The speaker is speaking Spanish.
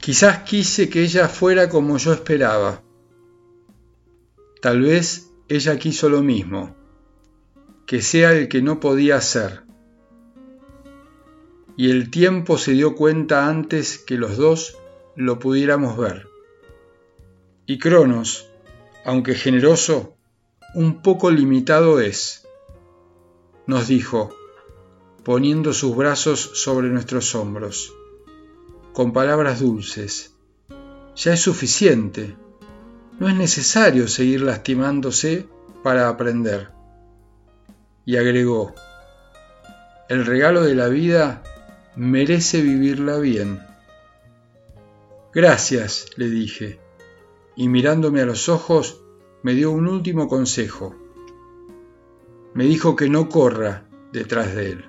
Quizás quise que ella fuera como yo esperaba. Tal vez ella quiso lo mismo, que sea el que no podía ser. Y el tiempo se dio cuenta antes que los dos lo pudiéramos ver. Y Cronos, aunque generoso, un poco limitado es, nos dijo, poniendo sus brazos sobre nuestros hombros con palabras dulces. Ya es suficiente. No es necesario seguir lastimándose para aprender. Y agregó, el regalo de la vida merece vivirla bien. Gracias, le dije, y mirándome a los ojos me dio un último consejo. Me dijo que no corra detrás de él.